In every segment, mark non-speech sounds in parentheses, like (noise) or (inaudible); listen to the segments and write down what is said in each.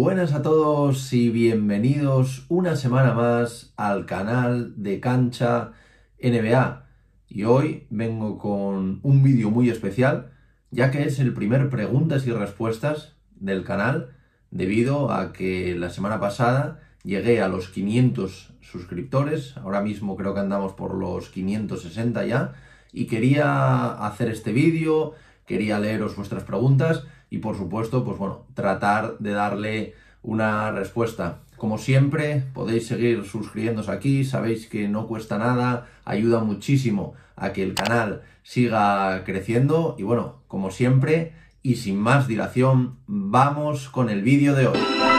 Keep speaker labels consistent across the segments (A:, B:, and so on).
A: Buenas a todos y bienvenidos una semana más al canal de Cancha NBA. Y hoy vengo con un vídeo muy especial, ya que es el primer preguntas y respuestas del canal, debido a que la semana pasada llegué a los 500 suscriptores, ahora mismo creo que andamos por los 560 ya, y quería hacer este vídeo, quería leeros vuestras preguntas y por supuesto, pues bueno, tratar de darle una respuesta. Como siempre, podéis seguir suscribiéndose aquí, sabéis que no cuesta nada, ayuda muchísimo a que el canal siga creciendo y bueno, como siempre y sin más dilación, vamos con el vídeo de hoy.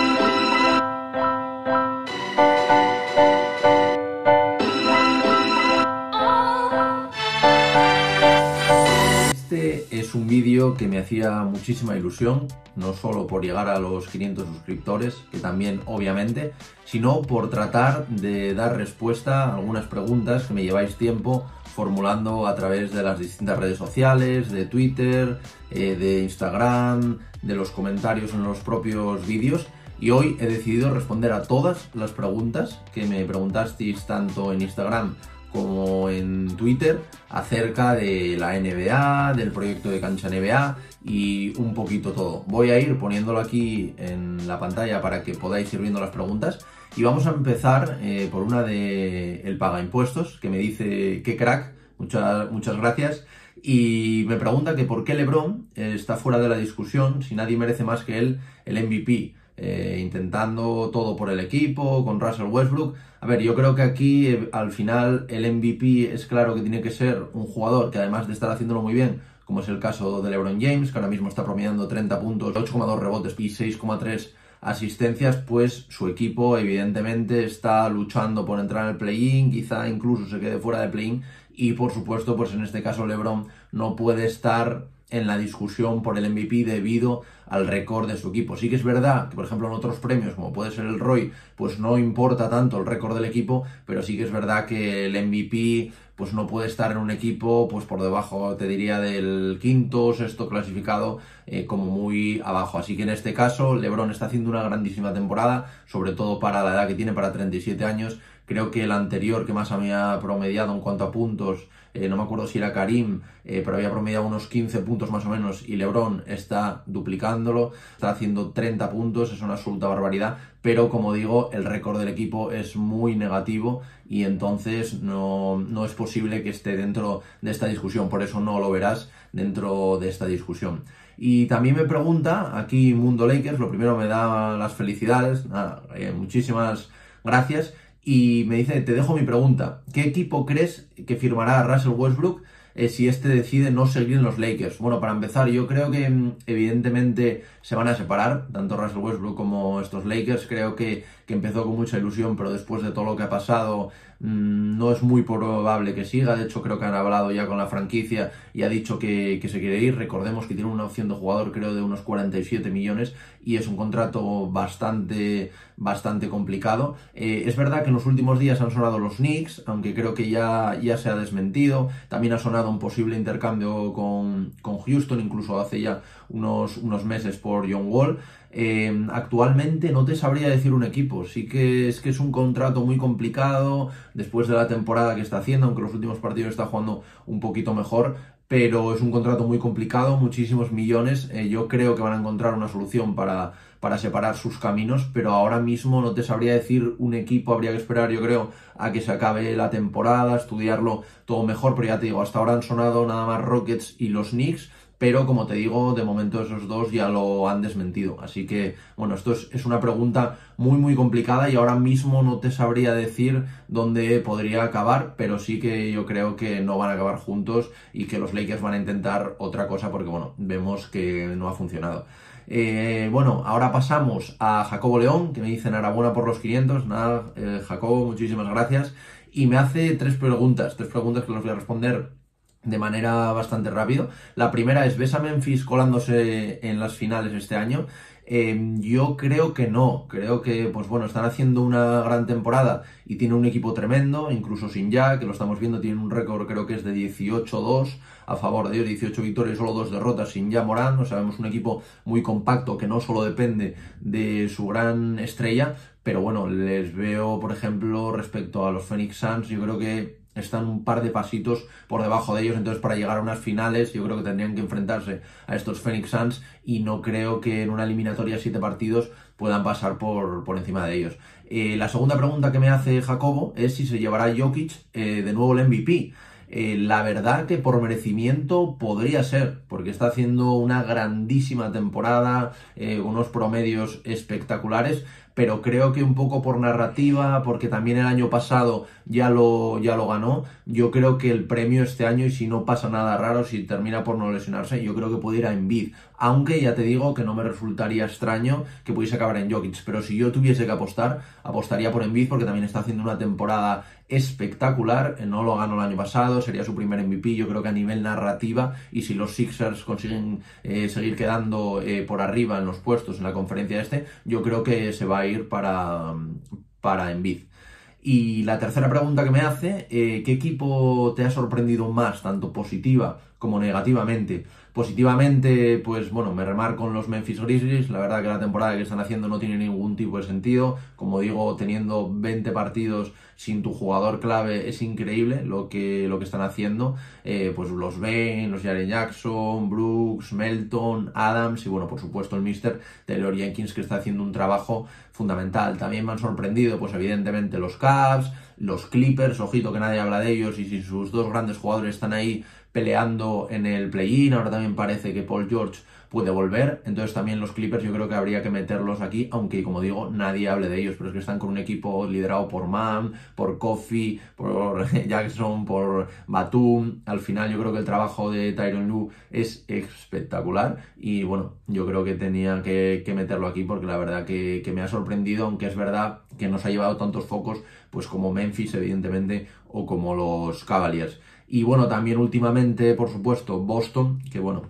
A: Es un vídeo que me hacía muchísima ilusión, no solo por llegar a los 500 suscriptores, que también obviamente, sino por tratar de dar respuesta a algunas preguntas que me lleváis tiempo formulando a través de las distintas redes sociales, de Twitter, eh, de Instagram, de los comentarios en los propios vídeos. Y hoy he decidido responder a todas las preguntas que me preguntasteis tanto en Instagram como en Twitter acerca de la NBA, del proyecto de cancha NBA y un poquito todo. Voy a ir poniéndolo aquí en la pantalla para que podáis ir viendo las preguntas y vamos a empezar eh, por una de el paga impuestos que me dice que crack, muchas, muchas gracias y me pregunta que por qué LeBron está fuera de la discusión si nadie merece más que él el MVP. Eh, intentando todo por el equipo, con Russell Westbrook. A ver, yo creo que aquí eh, al final el MVP es claro que tiene que ser un jugador que además de estar haciéndolo muy bien, como es el caso de LeBron James, que ahora mismo está promediando 30 puntos, 8,2 rebotes y 6,3 asistencias, pues su equipo evidentemente está luchando por entrar en el play-in, quizá incluso se quede fuera de play-in y por supuesto, pues en este caso LeBron no puede estar en la discusión por el MVP debido al récord de su equipo. Sí que es verdad que, por ejemplo, en otros premios, como puede ser el Roy, pues no importa tanto el récord del equipo, pero sí que es verdad que el MVP pues no puede estar en un equipo pues por debajo, te diría, del quinto, sexto clasificado, eh, como muy abajo. Así que en este caso, LeBron está haciendo una grandísima temporada, sobre todo para la edad que tiene, para 37 años. Creo que el anterior que más había promediado en cuanto a puntos eh, no me acuerdo si era Karim, eh, pero había promediado unos 15 puntos más o menos y Lebron está está haciendo 30 puntos, es una absoluta barbaridad, pero como digo, el récord del equipo es muy negativo y entonces no, no es posible que esté dentro de esta discusión, por eso no lo verás dentro de esta discusión. Y también me pregunta, aquí Mundo Lakers, lo primero me da las felicidades, eh, muchísimas gracias y me dice, te dejo mi pregunta, ¿qué equipo crees que firmará Russell Westbrook eh, si este decide no seguir en los Lakers? Bueno, para empezar, yo creo que mm, evidentemente se van a separar, tanto Russell Westbrook como estos Lakers, creo que, que empezó con mucha ilusión, pero después de todo lo que ha pasado no es muy probable que siga. De hecho, creo que han hablado ya con la franquicia y ha dicho que, se quiere ir. Recordemos que tiene una opción de jugador, creo, de unos 47 millones y es un contrato bastante, bastante complicado. Eh, es verdad que en los últimos días han sonado los Knicks, aunque creo que ya, ya se ha desmentido. También ha sonado un posible intercambio con, con Houston, incluso hace ya unos, unos meses por John Wall. Eh, actualmente no te sabría decir un equipo, sí que es que es un contrato muy complicado después de la temporada que está haciendo, aunque los últimos partidos está jugando un poquito mejor, pero es un contrato muy complicado, muchísimos millones, eh, yo creo que van a encontrar una solución para, para separar sus caminos, pero ahora mismo no te sabría decir un equipo, habría que esperar yo creo a que se acabe la temporada, estudiarlo todo mejor, pero ya te digo, hasta ahora han sonado nada más Rockets y los Knicks, pero como te digo, de momento esos dos ya lo han desmentido. Así que, bueno, esto es, una pregunta muy, muy complicada y ahora mismo no te sabría decir dónde podría acabar, pero sí que yo creo que no van a acabar juntos y que los Lakers van a intentar otra cosa porque, bueno, vemos que no ha funcionado. Eh, bueno, ahora pasamos a Jacobo León, que me dice enhorabuena por los 500. Nada, eh, Jacobo, muchísimas gracias. Y me hace tres preguntas, tres preguntas que los voy a responder de manera bastante rápido. La primera es, ¿ves a Memphis colándose en las finales este año? Em, yo creo que no, creo que, pues bueno, están haciendo una gran temporada y tienen un equipo tremendo, incluso sin ya, que lo estamos viendo, tienen un récord creo que es de 18-2 a favor de ellos, 18 victorias, solo dos derrotas sin ya Morán, o sea, vemos un equipo muy compacto que no solo depende de su gran estrella, pero bueno, les veo, por ejemplo, respecto a los Phoenix Suns, yo creo que están un par de pasitos por debajo de ellos, entonces para llegar a unas finales yo creo que tendrían que enfrentarse a estos Phoenix Suns y no creo que en una eliminatoria de siete partidos puedan pasar por, por encima de ellos. Eh, la segunda pregunta que me hace Jacobo es si se llevará Jokic eh, de nuevo el MVP. Eh, la verdad que por merecimiento podría ser, porque está haciendo una grandísima temporada, unos promedios espectaculares, pero creo que un poco por narrativa, porque también el año pasado ya lo, ya lo ganó, yo creo que el premio este año, y si no pasa nada raro, si termina por no lesionarse, yo creo que puede ir a Envid. Aunque ya te digo que no me resultaría extraño que pudiese acabar en Jokic, pero si yo tuviese que apostar, apostaría por Envid porque también está haciendo una temporada espectacular, no lo ganó el año pasado, sería su primer MVP, yo creo que a nivel narrativa, y si los Sixers consiguen eh, seguir quedando eh, por arriba en los puestos en la conferencia este, yo creo que se va a ir para, para Envid. Y la tercera pregunta que me hace, eh, ¿qué equipo te ha sorprendido más, tanto positiva como negativamente? Positivamente, pues bueno, me remarco con los Memphis Grizzlies. La verdad que la temporada que están haciendo no tiene ningún tipo de sentido. Como digo, teniendo 20 partidos sin tu jugador clave es increíble lo que, lo que están haciendo. Eh, pues los Ben, los Jaren Jackson, Brooks, Melton, Adams y bueno, por supuesto el Mr. Taylor Jenkins que está haciendo un trabajo fundamental. También me han sorprendido, pues evidentemente los Cavs, los Clippers, ojito que nadie habla de ellos y si sus dos grandes jugadores están ahí peleando en el play-in, ahora también parece que Paul George puede volver, entonces también los Clippers yo creo que habría que meterlos aquí, aunque como digo, nadie hable de ellos, pero es que están con un equipo liderado por Mam, por Kofi, por (laughs) Jackson, por Batum, al final yo creo que el trabajo de Tyron Lu es espectacular y bueno, yo creo que tenía que, meterlo aquí porque la verdad que, que me ha sorprendido, aunque es verdad que nos ha llevado tantos focos, pues como Memphis evidentemente o como los Cavaliers. Y bueno, también últimamente, por supuesto, Boston, que bueno,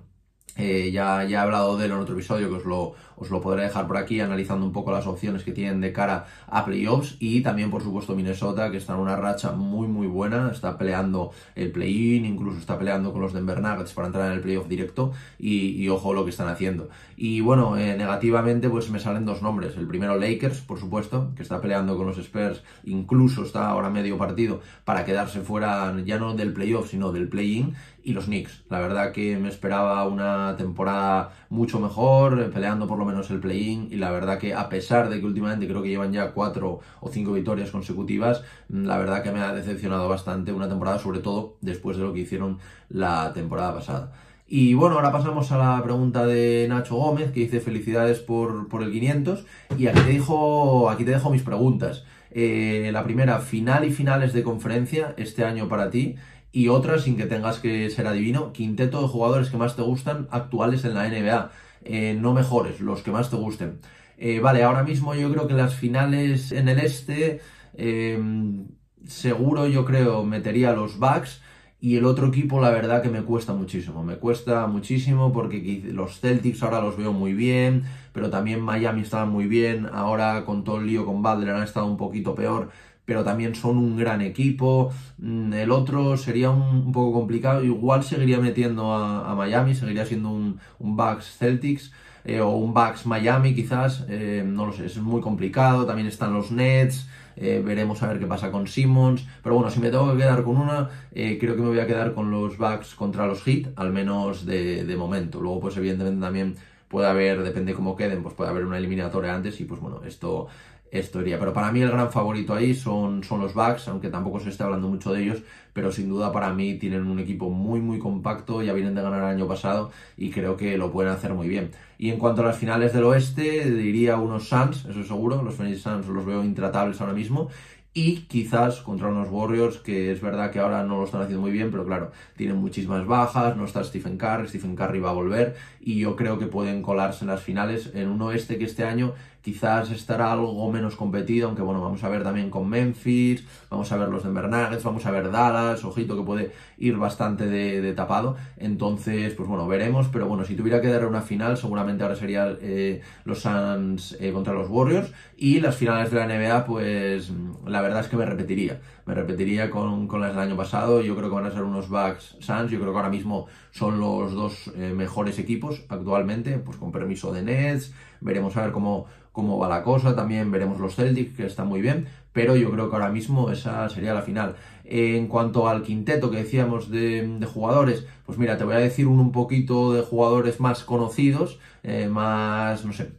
A: eh, ya, ya he hablado de él en otro episodio que os lo, os lo podré dejar por aquí analizando un poco las opciones que tienen de cara a playoffs. Y también por supuesto Minnesota que está en una racha muy muy buena, está peleando el play-in, incluso está peleando con los Denver Nuggets para entrar en el playoff directo. Y, ojo lo que están haciendo. Y bueno, eh, negativamente pues me salen dos nombres, el primero Lakers por supuesto, que está peleando con los Spurs, incluso está ahora medio partido para quedarse fuera ya no del playoff sino del play-in. Y los Knicks. La verdad que me esperaba una temporada mucho mejor, eh, peleando por lo menos el play-in y la verdad que a pesar de que últimamente creo que llevan ya cuatro o cinco victorias consecutivas, mm, la verdad que me ha decepcionado bastante una temporada, sobre todo después de lo que hicieron la temporada pasada. Y bueno, ahora pasamos a la pregunta de Nacho Gómez, que dice felicidades por, por el 500. Y aquí te, dejo, aquí te dejo mis preguntas. Eh, la primera, final y finales de conferencia este año para ti. Y otra, sin que tengas que ser adivino, quinteto de jugadores que más te gustan actuales en la NBA. Eh, no mejores, los que más te gusten. Eh, vale, ahora mismo yo creo que las finales en el este, em, seguro yo creo metería los Bucks y el otro equipo la verdad que me cuesta muchísimo, me cuesta muchísimo porque los Celtics ahora los veo muy bien, pero también Miami estaban muy bien, ahora con todo el lío con Butler han estado un poquito peor pero también son un gran equipo. Mm, el otro sería un, poco complicado. Igual seguiría metiendo a, Miami, seguiría siendo un, un Bucks Celtics. Eh, o un Bucks Miami quizás, eh, no lo sé, es muy complicado, también están los Nets, eh, veremos a ver qué pasa con Simmons, pero bueno, si me tengo que quedar con una, creo que me voy a quedar con los Bucks contra los Heat, al menos de, de momento, luego pues evidentemente también puede haber, depende cómo queden, pues puede haber una eliminatoria antes y pues bueno, esto esto iría. Pero para mí el gran favorito ahí son, son los Bucks, aunque tampoco se esté hablando mucho de ellos, pero sin duda para mí tienen un equipo muy muy compacto, ya vienen de ganar el año pasado y creo que lo pueden hacer muy bien. Y en cuanto a las finales del oeste, diría unos Suns, eso seguro, los Phoenix Suns los veo intratables ahora mismo. y quizás contra unos Warriors que es verdad que ahora no lo están haciendo muy bien, pero claro, tienen muchísimas bajas, no está Stephen Curry, Stephen Curry va a volver y yo creo que pueden colarse en las finales en un oeste que este año quizás estará algo menos competido, aunque bueno, vamos a ver también con Memphis, vamos a ver los Denver Nuggets, vamos a ver Dallas, ojito que puede ir bastante de, tapado, entonces pues bueno, veremos, pero bueno, si tuviera que dar una final, seguramente ahora sería eh, los Suns eh, contra los Warriors y las finales de la NBA, pues la verdad es que me repetiría, me repetiría con, las del año pasado, yo creo que van a ser unos Bucks Suns, yo creo que ahora mismo son los dos eh, mejores equipos actualmente, pues con permiso de Nets, veremos a ver cómo, cómo va la cosa, también veremos los Celtics, que están muy bien, pero yo creo que ahora mismo esa sería la final. En cuanto al quinteto que decíamos de, jugadores, pues mira, te voy a decir un, un poquito de jugadores más conocidos, eh, más, no sé,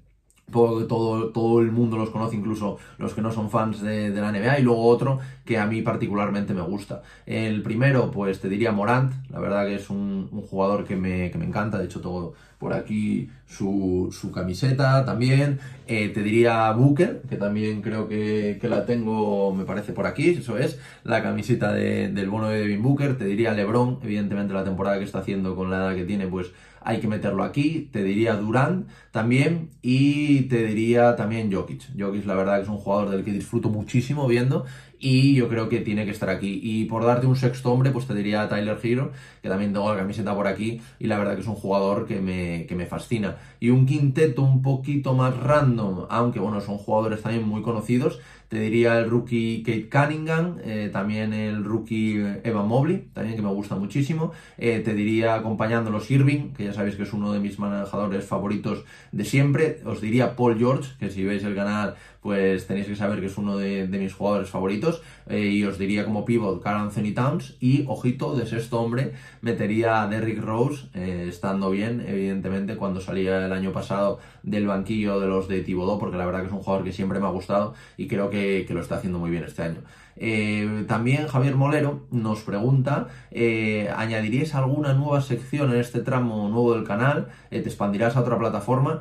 A: todo, todo el mundo los conoce, incluso los que no son fans de, la NBA, y luego otro que a mí particularmente me gusta. El primero, pues te diría Morant, la verdad que es un, jugador que me, encanta, de hecho todo por aquí su, camiseta también. Eh, te diría Booker, que también creo que, la tengo, me parece por aquí, eso es, la camiseta del bono de Devin Booker. Te diría LeBron, evidentemente la temporada que está haciendo con la edad que tiene, pues hay que meterlo aquí. Te diría Durant también y te diría también Jokic. Jokic la verdad que es un jugador del que disfruto muchísimo viendo y yo creo que tiene que estar aquí. Y por darte un sexto hombre, pues te diría Tyler Hero, que también tengo la camiseta por aquí y la verdad que es un jugador que me, que me fascina. Y un quinteto un poquito más random, aunque bueno, son jugadores también muy conocidos, te diría el rookie Kate Cunningham, eh, también el rookie Evan Mobley, también que me gusta muchísimo. Eh, te diría acompañándolos Irving, que ya sabéis que es uno de mis manejadores favoritos de siempre. Os diría Paul George, que si veis el canal pues tenéis que saber que es uno de, mis jugadores favoritos. Eh, y os diría como pivot Carl Anthony Towns. Y ojito, de sexto hombre metería a Derrick Rose, eh, estando bien, evidentemente, cuando salía el año pasado del banquillo de los de Thibodeau, porque la verdad que es un jugador que siempre me ha gustado y creo que lo está haciendo muy bien este año. Eh, también Javier Molero nos pregunta, eh, ¿añadirías alguna nueva sección en este tramo nuevo del canal? Eh, ¿Te expandirás a otra plataforma?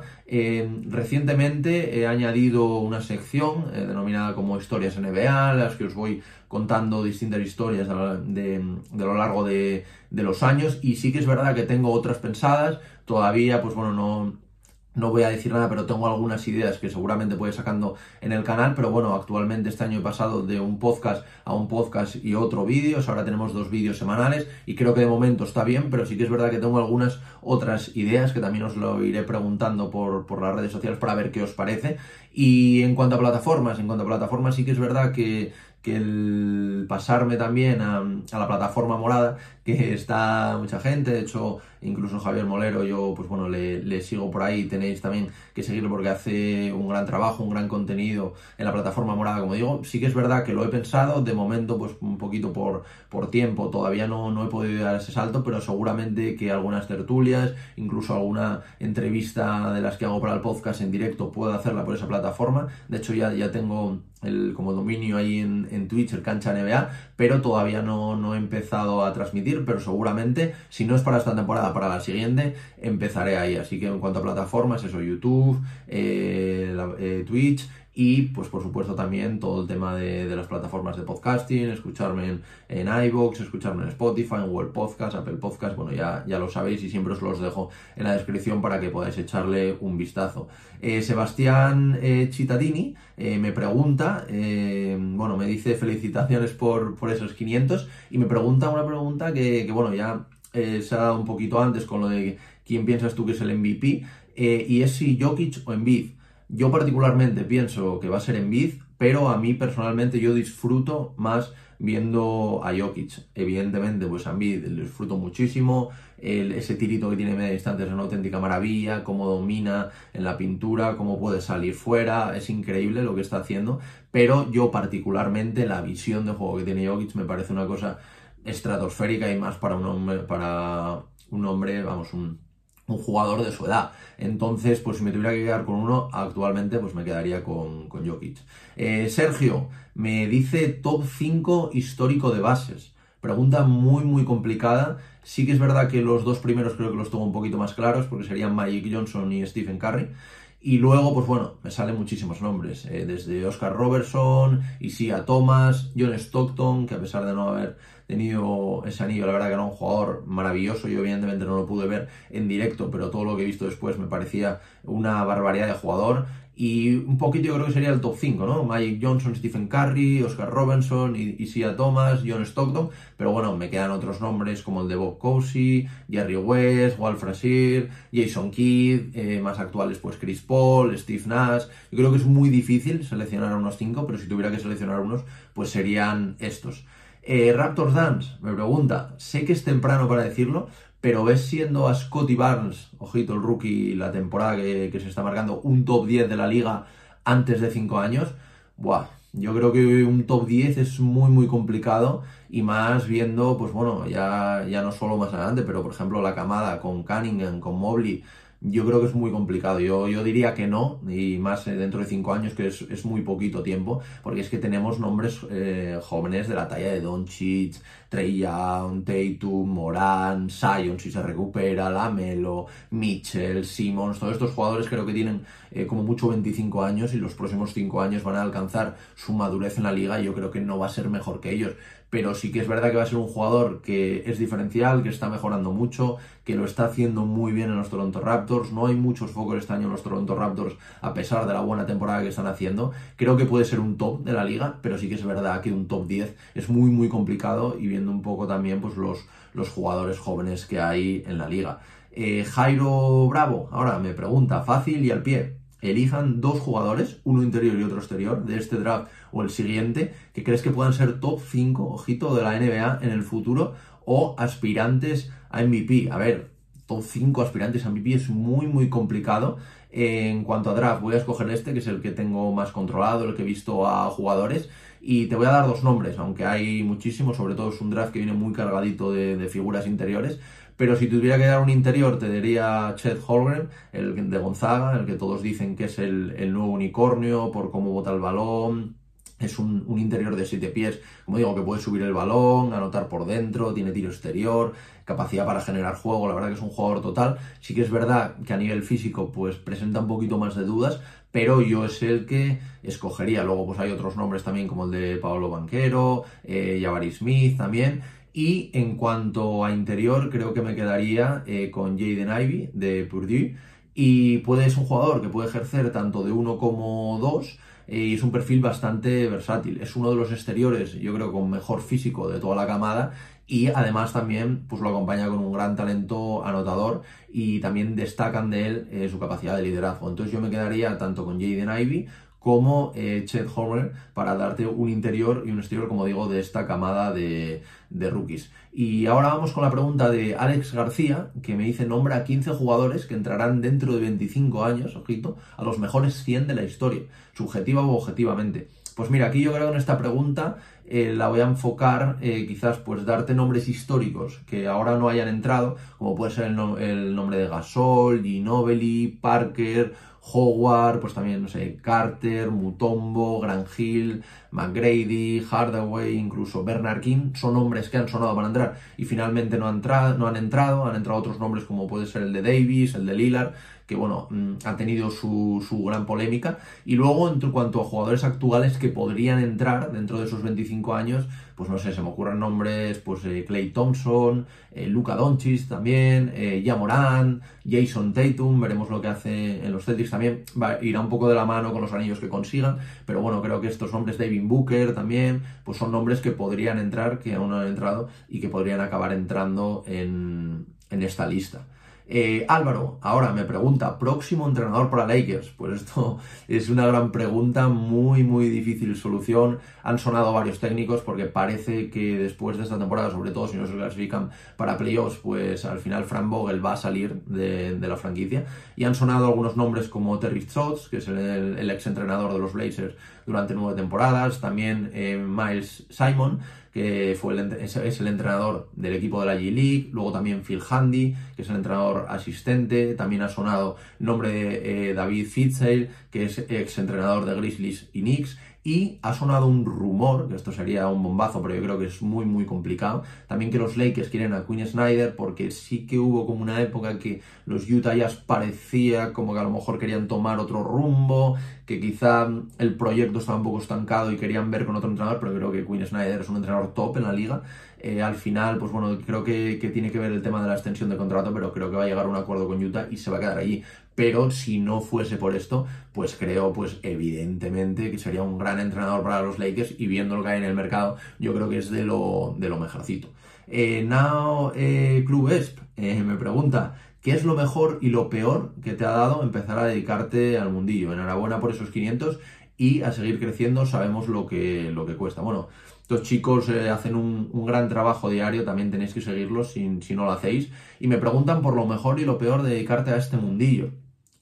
A: recientemente he añadido una sección denominada como Historias NBA, las que os voy contando distintas historias de, lo largo de, de los años y sí que es verdad que tengo otras pensadas, todavía pues bueno, no no voy a decir nada, pero tengo algunas ideas que seguramente puede sacando en el canal. Pero bueno, actualmente este año he pasado de un podcast a un podcast y otro vídeo. Ahora tenemos dos vídeos semanales y creo que de momento está bien, pero sí que es verdad que tengo algunas otras ideas que también os lo iré preguntando por, por las redes sociales para ver qué os parece. Y en cuanto a plataformas, en cuanto a plataformas sí que es verdad que que el pasarme también a, la plataforma morada, que está mucha gente, de hecho, incluso Javier Molero, yo pues bueno, le, sigo por ahí, tenéis también que seguirlo porque hace un gran trabajo, un gran contenido en la plataforma morada, como digo, sí que es verdad que lo he pensado, de momento pues un poquito por, por tiempo, todavía no, no he podido dar ese salto, pero seguramente que algunas tertulias, incluso alguna entrevista de las que hago para el podcast en directo, puedo hacerla por esa plataforma, de hecho ya, ya tengo el, como dominio ahí en, en Twitch, el cancha NBA, pero todavía no, no, he empezado a transmitir, pero seguramente, si no es para esta temporada, para la siguiente, empezaré ahí. Así que en cuanto a plataformas, eso, YouTube, eh, eh, Twitch y pues por supuesto también todo el tema de, las plataformas de podcasting, escucharme en, en iVoox, escucharme en Spotify, en Google Podcast, Apple Podcast, bueno ya, ya lo sabéis y siempre os los dejo en la descripción para que podáis echarle un vistazo. Eh, Sebastián eh, Cittadini eh, me pregunta, bueno, me dice felicitaciones por, por, esos 500 y me pregunta una pregunta que, que bueno, ya se ha dado un poquito antes con lo de quién piensas tú que es el MVP y es si Jokic o Embiid. Yo particularmente pienso que va a ser en Biz, pero a mí personalmente yo disfruto más viendo a Jokic. Evidentemente, pues a mí lo disfruto muchísimo. ese tirito que tiene media distancia es una auténtica maravilla. Cómo domina en la pintura, cómo puede salir fuera. Es increíble lo que está haciendo. Pero yo, particularmente, la visión de juego que tiene Jokic me parece una cosa estratosférica y más para un hombre, vamos, un un jugador de su edad. Entonces, pues si me tuviera que quedar con uno, actualmente pues me quedaría con, con Jokic. Eh, Sergio me dice top 5 histórico de bases. Pregunta muy, muy complicada. Sí que es verdad que los dos primeros creo que los tengo un poquito más claros, porque serían Magic Johnson y Stephen Curry. Y luego, pues bueno, me salen muchísimos nombres, eh, desde Oscar Robertson, Isia Thomas, John Stockton, que a pesar de no haber tenido ese anillo, la verdad que era un jugador maravilloso, yo evidentemente no lo pude ver en directo, pero todo lo que he visto después me parecía una barbaridad de jugador. Y un poquito yo creo que sería el top 5, ¿no? Mike Johnson, Stephen Curry, Oscar Robinson, Isia Thomas, John Stockton. Pero bueno, me quedan otros nombres como el de Bob Cousy, Jerry West, Walt Frazier, Jason Kidd, eh, más actuales pues Chris Paul, Steve Nash. Yo creo que es muy difícil seleccionar a unos 5, pero si tuviera que seleccionar unos, pues serían estos. Eh, Raptors Dance, me pregunta, sé que es temprano para decirlo, pero ves siendo a Scotty Barnes, ojito el rookie, la temporada que, se está marcando, un top 10 de la liga antes de 5 años, buah, yo creo que un top 10 es muy muy complicado y más viendo, pues bueno, ya, ya no solo más adelante, pero por ejemplo la camada con Cunningham, con Mobley, yo creo que es muy complicado. Yo, yo diría que no, y más eh, dentro de cinco años, que es, es muy poquito tiempo, porque es que tenemos nombres eh, jóvenes de la talla de Doncic, Trey Young, Tatum, Moran, Sion si se recupera, Lamelo, Mitchell, Simmons, todos estos jugadores creo que tienen eh, como mucho 25 años y los próximos 5 años van a alcanzar su madurez en la liga y yo creo que no va a ser mejor que ellos pero sí que es verdad que va a ser un jugador que es diferencial, que está mejorando mucho, que lo está haciendo muy bien en los Toronto Raptors. No hay muchos focos este año en los Toronto Raptors, a pesar de la buena temporada que están haciendo. Creo que puede ser un top de la liga, pero sí que es verdad que un top 10 es muy, muy complicado y viendo un poco también pues, los, los jugadores jóvenes que hay en la liga. Eh, Jairo Bravo, ahora me pregunta, fácil y al pie elijan dos jugadores, uno interior y otro exterior, de este draft o el siguiente, que crees que puedan ser top 5, ojito, de la NBA en el futuro o aspirantes a MVP. A ver, top 5 aspirantes a MVP es muy, muy complicado. En cuanto a draft, voy a escoger este, que es el que tengo más controlado, el que he visto a jugadores. Y te voy a dar dos nombres, aunque hay muchísimos, sobre todo es un draft que viene muy cargadito de, de figuras interiores pero si tuviera que dar un interior, te diría Chet Holgren, el de Gonzaga, el que todos dicen que es el, nuevo unicornio por cómo bota el balón. Es un, interior de 7 pies, como digo, que puede subir el balón, anotar por dentro, tiene tiro exterior, capacidad para generar juego, la verdad que es un jugador total. Sí que es verdad que a nivel físico pues presenta un poquito más de dudas, pero yo es el que escogería. Luego pues hay otros nombres también como el de Paolo Banquero, eh, Smith también, y en cuanto a interior, creo que me quedaría eh, con Jaden Ivy de Purdue. Y puede, es un jugador que puede ejercer tanto de uno como dos. Eh, y es un perfil bastante versátil. Es uno de los exteriores, yo creo, con mejor físico de toda la camada. Y además también pues, lo acompaña con un gran talento anotador. Y también destacan de él eh, su capacidad de liderazgo. Entonces yo me quedaría tanto con Jaden Ivy como eh, Chet Homer para darte un interior y un exterior, como digo, de esta camada de, rookies. Y ahora vamos con la pregunta de Alex García, que me dice nombra 15 jugadores que entrarán dentro de 25 años, ojito, a los mejores 100 de la historia, subjetiva o objetivamente. Pues mira, aquí yo creo que en esta pregunta eh, la voy a enfocar eh, quizás pues darte nombres históricos que ahora no hayan entrado, como puede ser el, el nombre de Gasol, Ginobili, Parker Howard, pues también, no sé, Carter, Mutombo, Hill, McGrady, Hardaway, incluso Bernard King, son nombres que han sonado para entrar y finalmente no han, no han entrado, han entrado otros nombres como puede ser el de Davis, el de Lillard, que bueno, mm, ha tenido su, gran polémica. Y luego, en cuanto a jugadores actuales que podrían entrar dentro de esos 25 años, pues no sé, se me ocurren nombres, pues Clay eh, Thompson, eh, Luca Doncic también, eh, Jamoran, Jason Tatum, veremos lo que hace en los Celtics también, va, irá un poco de la mano con los anillos que consigan, pero bueno, creo que estos nombres, David Booker también, pues son nombres que podrían entrar, que aún no han entrado y que podrían acabar entrando en, en esta lista. Eh, Álvaro, ahora me pregunta, próximo entrenador para Lakers. Pues esto (laughs) es una gran pregunta, muy, muy difícil solución. Han sonado varios técnicos porque parece que después de esta temporada, sobre todo si no se clasifican para playoffs, pues al final Frank Vogel va a salir de, la franquicia. Y han sonado algunos nombres como Terry Stotts, que es el, el ex entrenador de los Blazers durante nueve temporadas, también eh, Miles Simon, que fue el, es, el entrenador del equipo de la G-League, luego también Phil Handy, que es el entrenador asistente, también ha sonado nombre de eh, David Fitzgerald, que es ex entrenador de Grizzlies y Knicks, y ha sonado un rumor, que esto sería un bombazo, pero yo creo que es muy, muy complicado. También que los Lakers quieren a Quinn Snyder, porque sí que hubo como una época que los Utah Jazz parecía como que a lo mejor querían tomar otro rumbo, que quizá el proyecto estaba un poco estancado y querían ver con otro entrenador, pero creo que Quinn Snyder es un entrenador top en la liga. Eh, al final, pues bueno, creo que, que, tiene que ver el tema de la extensión de contrato, pero creo que va a llegar a un acuerdo con Utah y se va a quedar allí pero si no fuese por esto, pues creo, pues evidentemente que sería un gran entrenador para los Lakers y viendo lo que hay en el mercado, yo creo que es de lo, de lo mejorcito. Eh, Now eh, Club Esp eh, me pregunta, ¿qué es lo mejor y lo peor que te ha dado empezar a dedicarte al mundillo? Enhorabuena por esos 500 y a seguir creciendo sabemos lo que, lo que cuesta. Bueno, estos chicos hacen un, un, gran trabajo diario, también tenéis que seguirlos si, si no lo hacéis. Y me preguntan por lo mejor y lo peor de dedicarte a este mundillo.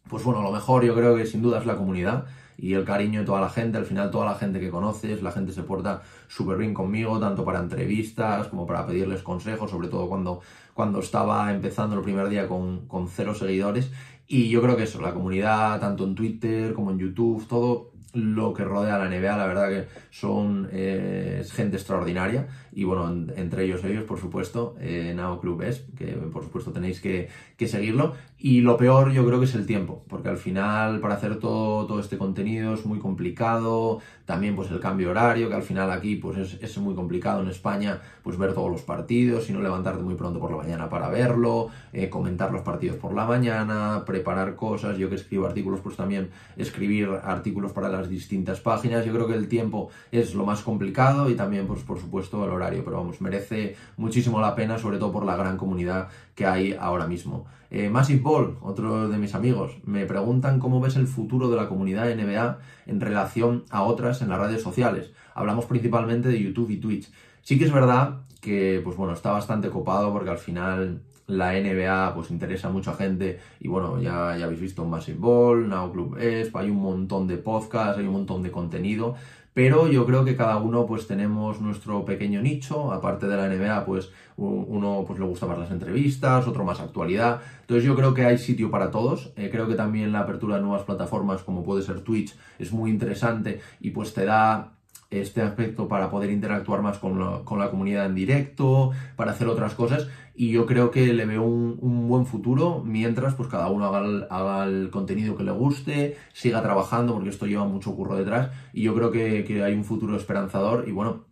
A: Pues bueno, lo mejor yo creo que sin duda es la comunidad y el cariño de toda la gente. Al final, toda la gente que conoces, la gente se porta súper bien conmigo, tanto para entrevistas como para pedirles consejos, sobre todo cuando, cuando estaba empezando el primer día con, con cero seguidores. Y yo creo que eso, la comunidad, tanto en Twitter como en YouTube, todo lo que rodea a la NBA, la verdad que son eh, gente extraordinaria. Y bueno, entre ellos ellos, por supuesto, eh, Nao Club es, que por supuesto tenéis que, seguirlo. Y lo peor yo creo que es el tiempo, porque al final para hacer todo, todo este contenido es muy complicado, también pues el cambio horario, que al final aquí pues es, es, muy complicado en España, pues ver todos los partidos y no levantarte muy pronto por la mañana para verlo, eh, comentar los partidos por la mañana, preparar cosas, yo que escribo artículos pues también escribir artículos para las distintas páginas, yo creo que el tiempo es lo más complicado y también pues por supuesto el horario pero vamos, merece muchísimo la pena, sobre todo por la gran comunidad que hay ahora mismo. Eh, Massive Ball, otro de mis amigos, me preguntan cómo ves el futuro de la comunidad NBA en relación a otras en las redes sociales. Hablamos principalmente de YouTube y Twitch. Sí que es verdad que, pues bueno, está bastante copado porque al final la NBA pues interesa a mucha gente y bueno, ya, ya habéis visto Massive Ball, Now Club Esp, hay un montón de podcasts, hay un montón de contenido pero yo creo que cada uno pues tenemos nuestro pequeño nicho, aparte de la NBA pues uno pues le gusta más las entrevistas, otro más actualidad, entonces yo creo que hay sitio para todos, eh, creo que también la apertura de nuevas plataformas como puede ser Twitch es muy interesante y pues te da este aspecto para poder interactuar más con la, con la, comunidad en directo, para hacer otras cosas y yo creo que le veo un, un buen futuro mientras pues cada uno haga el, haga el, contenido que le guste, siga trabajando porque esto lleva mucho curro detrás y yo creo que, que hay un futuro esperanzador y bueno,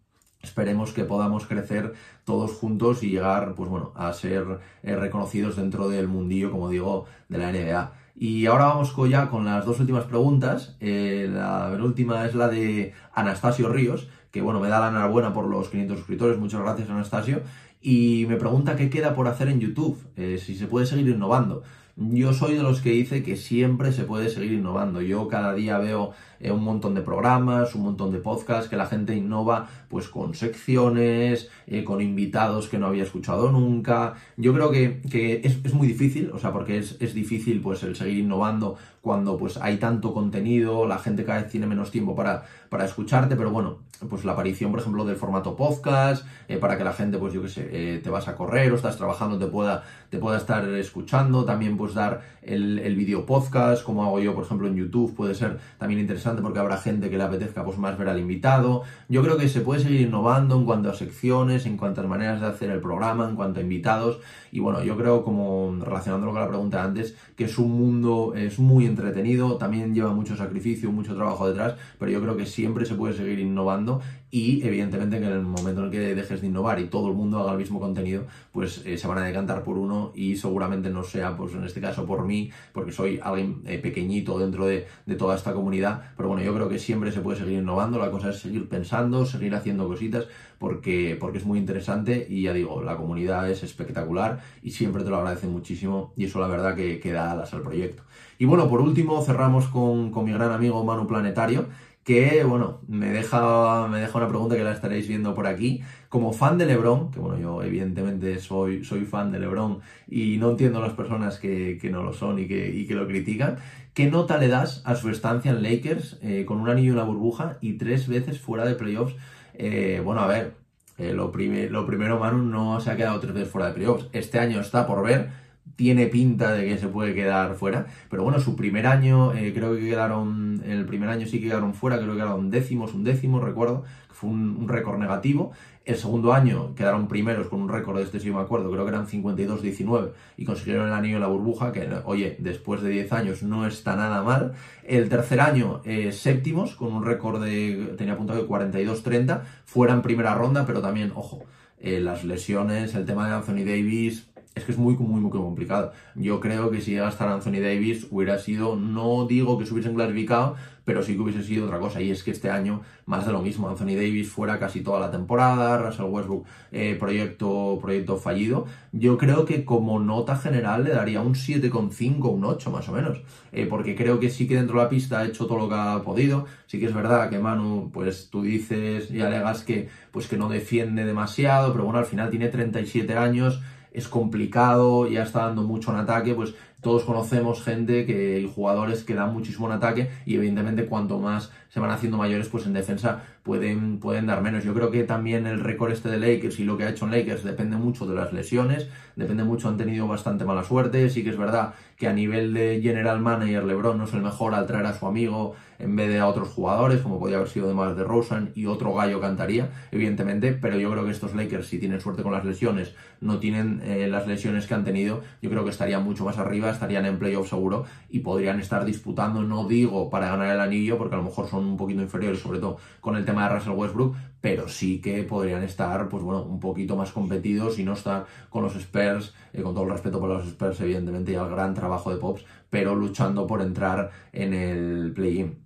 A: esperemos que podamos crecer todos juntos y llegar pues bueno a ser eh, reconocidos dentro del mundillo como digo de la NBA. Y ahora vamos ya con las dos últimas preguntas. Eh, la última es la de Anastasio Ríos, que bueno, me da la enhorabuena por los 500 suscriptores. Muchas gracias, Anastasio. Y me pregunta qué queda por hacer en YouTube, eh, si se puede seguir innovando. Yo soy de los que dice que siempre se puede seguir innovando. Yo cada día veo eh, un montón de programas, un montón de podcasts que la gente innova pues con secciones, eh, con invitados que no había escuchado nunca. Yo creo que, que es, es, muy difícil, o sea, porque es, es, difícil pues el seguir innovando cuando pues hay tanto contenido, la gente cada vez tiene menos tiempo para, para escucharte, pero bueno, pues la aparición, por ejemplo, del formato podcast, eh, para que la gente, pues yo qué sé, te vas a correr o estás trabajando, te pueda, te pueda estar escuchando, también pues dar el, el video podcast, como hago yo, por ejemplo, en YouTube, puede ser también interesante porque habrá gente que le apetezca pues, más ver al invitado. Yo creo que se puede seguir innovando en cuanto a secciones, en cuanto a maneras de hacer el programa, en cuanto a invitados. Y bueno, yo creo, como relacionándolo con la pregunta antes, que es un mundo, es muy entretenido, también lleva mucho sacrificio, mucho trabajo detrás, pero yo creo que siempre se puede seguir innovando y evidentemente que en el momento en que dejes de innovar y todo el mundo haga el mismo contenido, pues eh, se van a decantar por uno y seguramente no sea, pues en este caso por mí, porque soy alguien eh, pequeñito dentro de, de, toda esta comunidad, pero bueno, yo creo que siempre se puede seguir innovando, la cosa es seguir pensando, seguir haciendo cositas, porque, porque es muy interesante y ya digo, la comunidad es espectacular y siempre te lo agradece muchísimo y eso la verdad que, que da alas al proyecto. Y bueno, por último cerramos con, con mi gran amigo Manu Planetario, que, bueno, me deja, me deja una pregunta que la estaréis viendo por aquí. Como fan de LeBron, que bueno, yo evidentemente soy, soy fan de LeBron y no entiendo a las personas que, que no lo son y que, que, lo critican, ¿qué nota le das a su estancia en Lakers eh, con un anillo y una burbuja y tres veces fuera de playoffs? Eh, bueno, a ver, eh, lo, lo primero, Manu no se ha quedado tres veces fuera de playoffs. Este año está por ver tiene pinta de que se puede quedar fuera. Pero bueno, su primer año, eh, creo que quedaron, el primer año sí que quedaron fuera, creo que quedaron décimos, un décimo, recuerdo, que fue un, récord negativo. El segundo año quedaron primeros con un récord de este, sí me acuerdo, creo que eran 52-19 y consiguieron el anillo en la burbuja, que oye, después de 10 años no está nada mal. El tercer año, eh, séptimos, con un récord de, tenía apuntado de 42-30, fuera en primera ronda, pero también, ojo, eh, las lesiones, el tema de Anthony Davis, es que es muy, muy, muy complicado. Yo creo que si llega a estar Anthony Davis hubiera sido, no digo que se hubiesen clasificado, pero sí que hubiese sido otra cosa. Y es que este año, más de lo mismo, Anthony Davis fuera casi toda la temporada, Russell Westbrook, eh, proyecto, proyecto fallido. Yo creo que como nota general le daría un 7,5, un 8 más o menos. Eh, porque creo que sí que dentro de la pista ha hecho todo lo que ha podido. Sí que es verdad que Manu, pues tú dices y alegas que, pues que no defiende demasiado, pero bueno, al final tiene 37 años es complicado, ya está dando mucho en ataque, pues todos conocemos gente que y jugadores que dan muchísimo en ataque y evidentemente cuanto más se van haciendo mayores, pues en defensa pueden, pueden dar menos. Yo creo que también el récord este de Lakers y lo que ha hecho en Lakers depende mucho de las lesiones, depende mucho, han tenido bastante mala suerte, sí que es verdad que a nivel de general manager LeBron no es el mejor al traer a su amigo en vez de a otros jugadores, como podía haber sido de más de Rosen y otro gallo cantaría, evidentemente, pero yo creo que estos Lakers, si tienen suerte con las lesiones, no tienen eh, las lesiones que han tenido, yo creo que estarían mucho más arriba, estarían en playoff seguro y podrían estar disputando, no digo para ganar el anillo, porque a lo mejor son un poquito inferiores, sobre todo con el tema de Russell Westbrook, pero sí que podrían estar, pues bueno, un poquito más competidos y no estar con los Spurs, eh, con todo el respeto por los Spurs, evidentemente, y al gran trabajo de Pops, pero luchando por entrar en el play-in.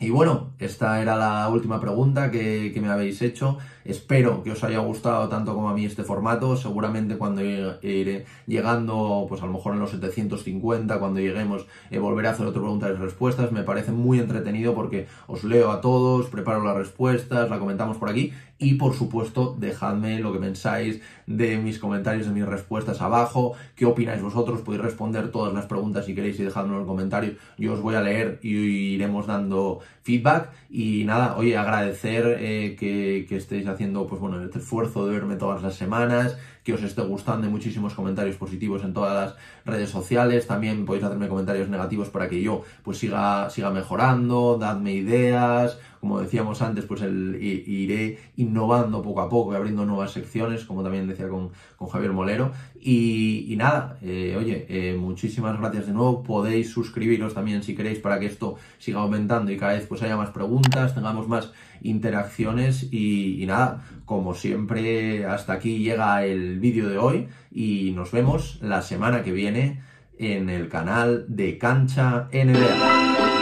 A: Y bueno, esta era la última pregunta que, me habéis hecho. Espero que os haya gustado tanto como a mí este formato. Seguramente cuando iré llegando, pues a lo mejor en los 750, cuando lleguemos, eh, volveré a hacer otras preguntas y respuestas. Me parece muy entretenido porque os leo a todos, preparo las respuestas, la comentamos por aquí y por supuesto dejadme lo que pensáis de mis comentarios, de mis respuestas abajo, qué opináis vosotros, podéis responder todas las preguntas si queréis y dejadme en los comentarios, yo os voy a leer y iremos dando feedback y nada, oye, agradecer eh, que, que estéis haciendo pues bueno, este esfuerzo de verme todas las semanas, que os esté gustando y muchísimos comentarios positivos en todas las redes sociales. También podéis hacerme comentarios negativos para que yo pues siga, siga mejorando, dadme ideas. Como decíamos antes, pues el, iré innovando poco a poco y abriendo nuevas secciones, como también decía con, Javier Molero. Y, nada, eh, oye, eh, muchísimas gracias de nuevo. Podéis suscribiros también si queréis para que esto siga aumentando y cada vez pues haya más preguntas, tengamos más interacciones y, nada, como siempre, hasta aquí llega el vídeo de hoy y nos vemos la semana que viene en el canal de Cancha NBA.